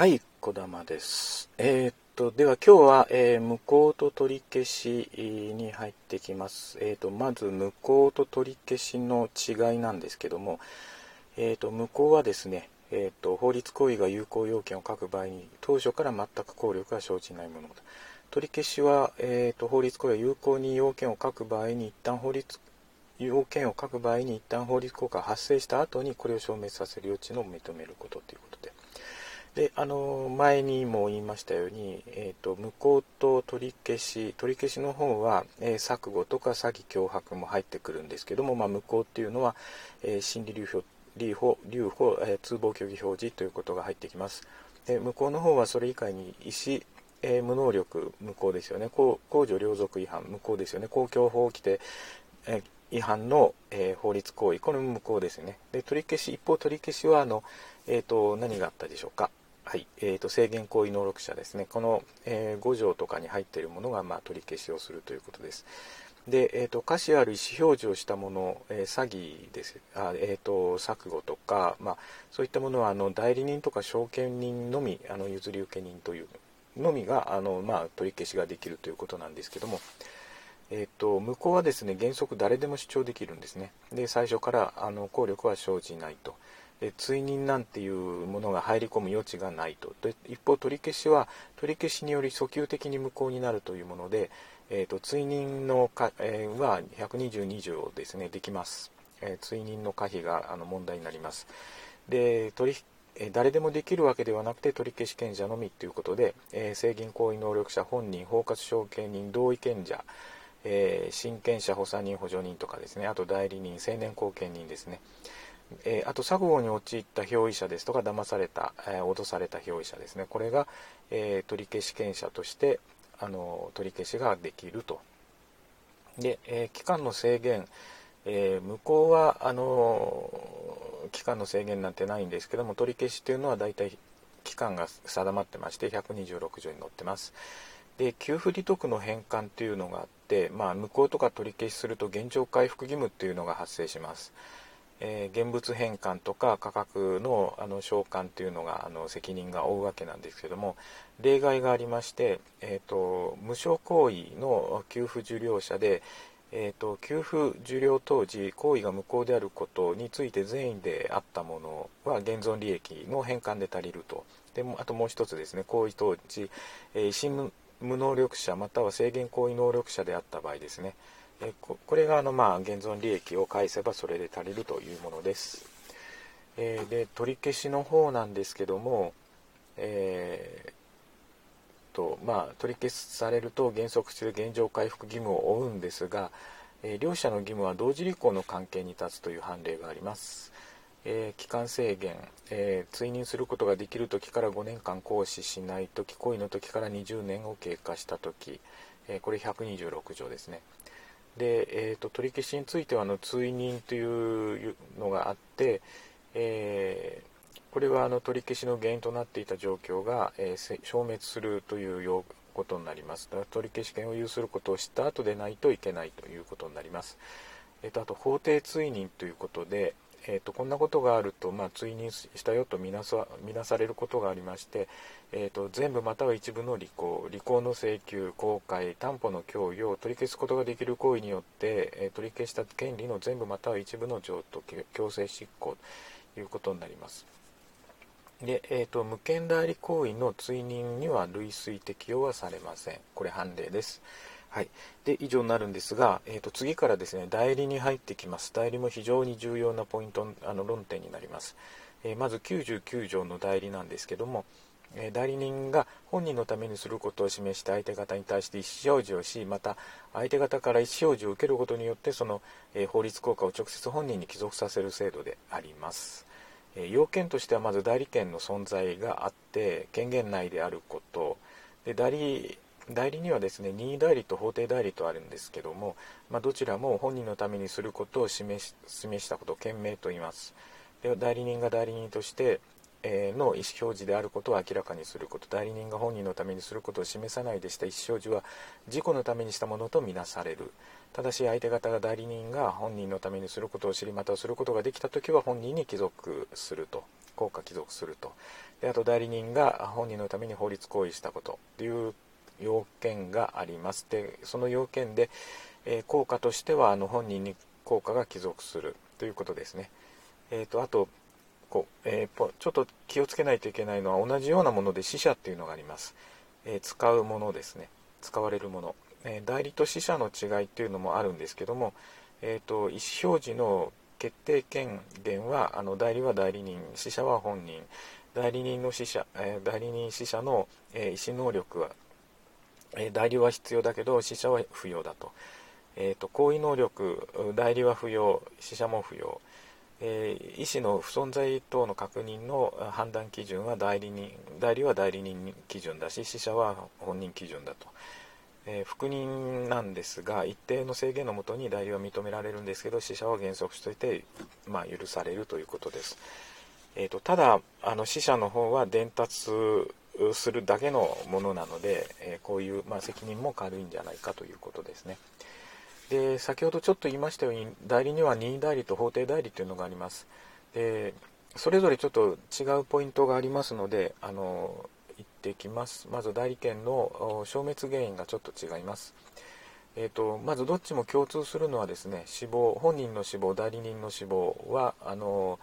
はい、小玉です。えーっと、では今日は、えー無効と取り消しに入ってきます。えーっと、まず無効と取り消しの違いなんですけども、えっと、無効はですね、えっと、法律行為が有効要件を書く場合に、当初から全く効力が生じないものだ。取り消しは、えっと、法律行為が有効に要件を書く場合に、一旦法律要件を書く場合に一旦法律効果が発生した後にこれを証明させる余地の認めることということで。であの前にも言いましたように、えー、と無効と取り消し取り消しの方は、えー錯誤とか詐欺脅迫も入ってくるんですけども、まあ、無効っていうのは、えー心理留保留保留保、えー通報虚偽表示ということが入ってきます。で無効の方はそれ以外に意思、えー無能力無効ですよね。公公序良俗違反無効ですよね。公共法規定、えー違反の、えー法律行為これも無効ですよね。で取り消し一方取り消しはあの、えー、と何があったでしょうか。はい、えー、と制限行為能力者ですね、この、え5条とかに入っているものが、まあ、取り消しをするということです。で、えー、と歌詞ある意思表示をしたもの、えー詐欺です、あえー、と錯誤とか、まあ、そういったものはあの代理人とか証券人のみ、あの譲り受け人というのみがあの、まあ、取り消しができるということなんですけども、えー、と無効はですね原則誰でも主張できるんですね。で最初からあの効力は生じないと。追認なんていうものが入り込む余地がないと。で一方取り消しは取り消しにより訴求的に無効になるというもので、えー、と追認のか、えーは122条ですねできます、えー追認の可否があの問題になります。で取りえー誰でもできるわけではなくて取り消し権者のみということで、えー制限行為能力者本人包括証券人同意権者えー親権者補佐人補助人とかですねあと代理人成年後見人ですね。えーあと錯誤に陥った表意者ですとか騙された、え脅された表意者ですね。これが、え取り消し権者としてあの取り消しができると。で、え期間の制限、えー無効はあの期間の制限なんてないんですけども取り消しというのは大体期間が定まってまして126条に載ってます。で給付利得の返還というのがあって、まあ、無効とか取り消しすると現状回復義務というのが発生します、えー現物返還とか価格のあの償還というのがあの責任が負うわけなんですけども例外がありまして、えー、と無償行為の給付受領者で、えー、と給付受領当時行為が無効であることについて善意であったものは現存利益の返還で足りると。でもあともう一つですね行為当時、えー、意思無能力者または制限行為能力者であった場合ですね、えこれがあの、まあ、現存利益を返せばそれで足りるというものです、えーで取り消しの方なんですけども、えーとまあ、取り消されると原則する現状回復義務を負うんですが、えー両者の義務は同時履行の関係に立つという判例があります、えー期間制限、えー追認することができる時から5年間行使しない時行為の時から20年を経過した時、えーこれ126条ですね。で、えー、と取り消しについてはあの追認というのがあって、えーこれはあの取り消しの原因となっていた状況が、えー消滅するということになります。だから取り消し権を有することを知った後でないといけないということになります、えー、とあと法定追認ということで、えー、とこんなことがあると、まあ、追認したよとみなさみなされることがありまして、えー、と全部または一部の履行履行の請求公開担保の供与を取り消すことができる行為によって、えー取り消した権利の全部または一部の譲渡強制執行ということになります。で、えー、と無権代理行為の追認には類推適用はされません。これ判例です。はい、で以上になるんですが、えー、と次からですね代理に入ってきます。代理も非常に重要なポイントあの論点になります、えーまず99条の代理なんですけども、え代理人が本人のためにすることを示して相手方に対して意思表示をしまた相手方から意思表示を受けることによってその、え法律効果を直接本人に帰属させる制度であります。え要件としてはまず代理権の存在があって権限内であること。で代理代理にはですね任意代理と法定代理とあるんですけども、まあ、どちらも本人のためにすることを示し示したことを権名と言います。で代理人が代理人として、えーの意思表示であることを明らかにすること。代理人が本人のためにすることを示さないでした。意思表示は自己のためにしたものとみなされる。ただし相手方が代理人が本人のためにすることを知りまたすることができた時は本人に帰属すると。効果帰属すると。であと代理人が本人のために法律行為したこと。という要件があります。でその要件で、えー、効果としてはあの本人に効果が帰属するということですね、えーと、あとこう、えー、ちょっと気をつけないといけないのは同じようなもので死者っていうのがあります、えー、使うものですね。使われるもの、え代理と死者の違いっていうのもあるんですけども、えーと、意思表示の決定権限はあの代理は代理人死者は本人。代理人の死者、え、代理人死者の、えー、意思能力は、え、代理は必要だけど死者は不要だと,、えーと、行為能力代理は不要死者も不要、えー、医師の不存在等の確認の判断基準は代理人代理は代理人基準だし死者は本人基準だと。えー、復任なんですが一定の制限のもとに代理は認められるんですけど死者は原則として、まあ、許されるということです、えーと、ただあの死者の方は伝達するだけのものなので、えー、こういう、まあ、責任も軽いんじゃないかということですね。で先ほどちょっと言いましたように代理には任意代理と法定代理というのがあります。でそれぞれちょっと違うポイントがありますのであのってきます。まず代理権の消滅原因がちょっと違います。えーと、まずどっちも共通するのはですね死亡本人の死亡代理人の死亡はあの、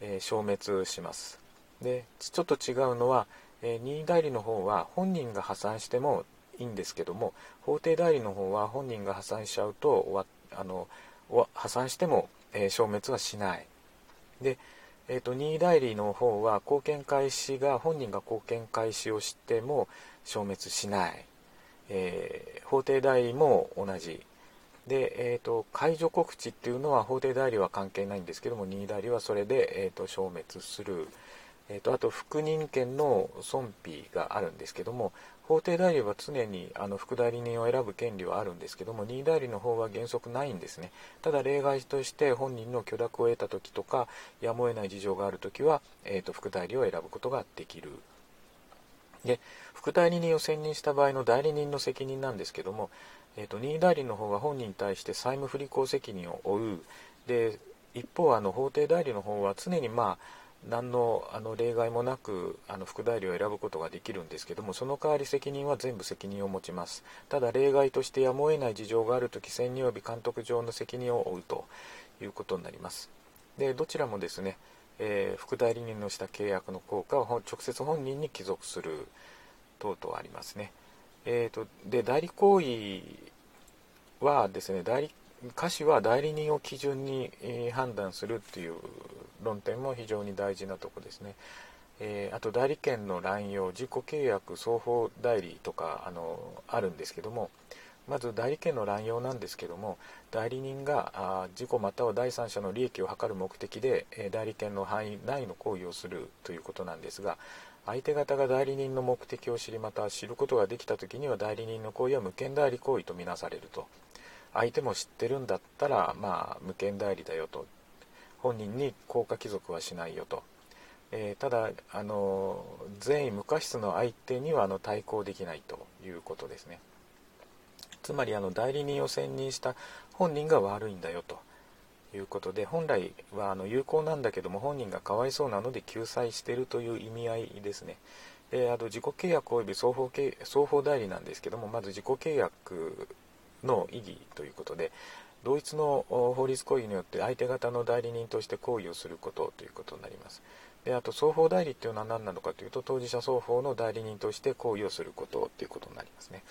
えー、消滅します。でちょっと違うのは、えー、任意代理の方は本人が破産してもいいんですけども法定代理の方は本人が破産しちゃうとあの破産しても、えー、消滅はしない。でえーと、任意代理の方は貢献開始が本人が貢献開始をしても消滅しない、えー、法定代理も同じ。で、えーと、解除告知っていうのは法定代理は関係ないんですけども任意代理はそれで、えーと消滅する、えーと、あと副任権の損否があるんですけども法定代理は常にあの副代理人を選ぶ権利はあるんですけども任意代理の方は原則ないんですね。ただ例外として本人の許諾を得た時とかやむを得ない事情がある時は、えーと、副代理を選ぶことができる。で副代理人を選任した場合の代理人の責任なんですけども、えーと、任意代理の方は本人に対して債務不履行責任を負う。で一方あの法定代理の方は常にまあ何のあの例外もなくあの副代理を選ぶことができるんですけどもその代わり責任は全部責任を持ちます。ただ例外としてやむを得ない事情があるとき専任及び監督上の責任を負うということになります。でどちらもですね、えー、副代理人のした契約の効果を直接本人に帰属する等々ありますね。えーと、で代理行為はですね代理歌詞は代理人を基準に、えー、判断するっていう論点も非常に大事なとこですね。えー、あと代理権の乱用自己契約双方代理とかあのあるんですけどもまず代理権の乱用なんですけども代理人があ自己または第三者の利益を図る目的で、え、代理権の範囲内の行為をするということなんですが相手方が代理人の目的を知りまた知ることができた時には代理人の行為は無権代理行為とみなされると相手も知ってるんだったらまあ無権代理だよと本人に効果帰属はしないよと、えー、ただあの善意無過失の相手にはあの対抗できないということですね。つまりあの代理人を選任した本人が悪いんだよということで本来はあの有効なんだけども本人がかわいそうなので救済しているという意味合いですね。であと自己契約及び双方双方代理なんですけどもまず自己契約の意義ということで同一の法律行為によって相手方の代理人として行為をすることということになります。であと双方代理っていうのは何なのかというと当事者双方の代理人として行為をすることということになりますね。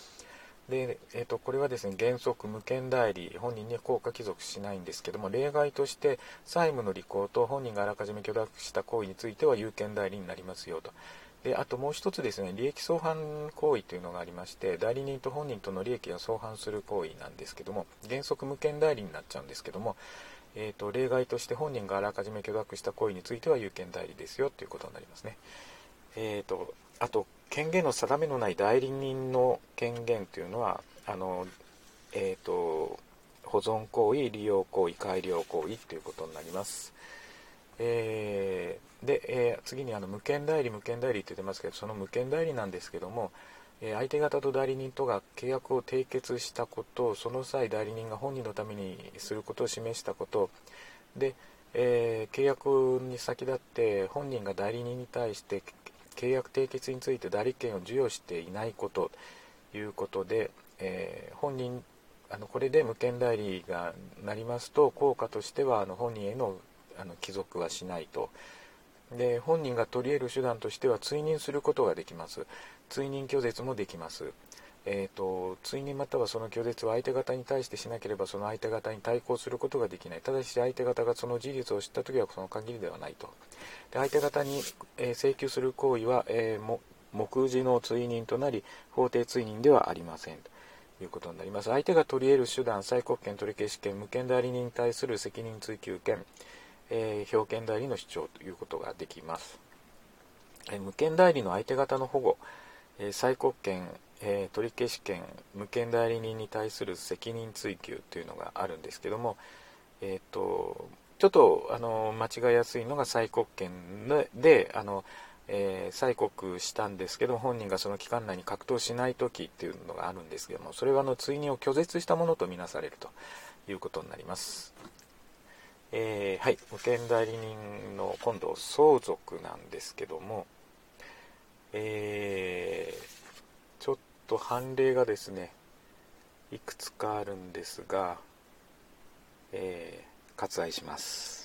で、えーと、これはですね原則無権代理本人に効果帰属しないんですけども例外として債務の履行と本人があらかじめ許諾した行為については有権代理になりますよとであともう一つですね利益相反行為というのがありまして代理人と本人との利益が相反する行為なんですけども原則無権代理になっちゃうんですけども、えーと、例外として本人があらかじめ許諾した行為については有権代理ですよということになりますね。えーと、あと権限の定めのない代理人の権限というのはあの、えーと保存行為利用行為改良行為ということになります。えー、で、えー、次にあの無権代理無権代理って言ってますけどその無権代理なんですけども、えー、相手方と代理人とが契約を締結したことその際代理人が本人のためにすることを示したことで、えー、契約に先立って本人が代理人に対して契約締結について代理権を授与していないことということで、えー、本人あのこれで無権代理がなりますと効果としてはあの本人へのあの帰属はしないと。で本人が取り得る手段としては追認することができます。追認拒絶もできます。えーと、追認またはその拒絶は相手方に対してしなければその相手方に対抗することができない。ただし相手方がその事実を知った時はその限りではないと。で相手方に、えー、請求する行為は、えー、目次の追認となり法定追認ではありません。ということになります。相手が取り得る手段催告権取り消し権無権代理人に対する責任追及権、えー、表権代理の主張ということができます、え無権代理の相手方の保護、え催告権えー、取消権無権代理人に対する責任追及というのがあるんですけども、えーと、ちょっとあの間違いやすいのが催告権であの、えー、催告したんですけど本人がその期間内に格闘しない時っていうのがあるんですけどもそれはあの追認を拒絶したものとみなされるということになります。えー、はい、保険代理人の今度相続なんですけども、えーと判例がですねいくつかあるんですが、えー、割愛します。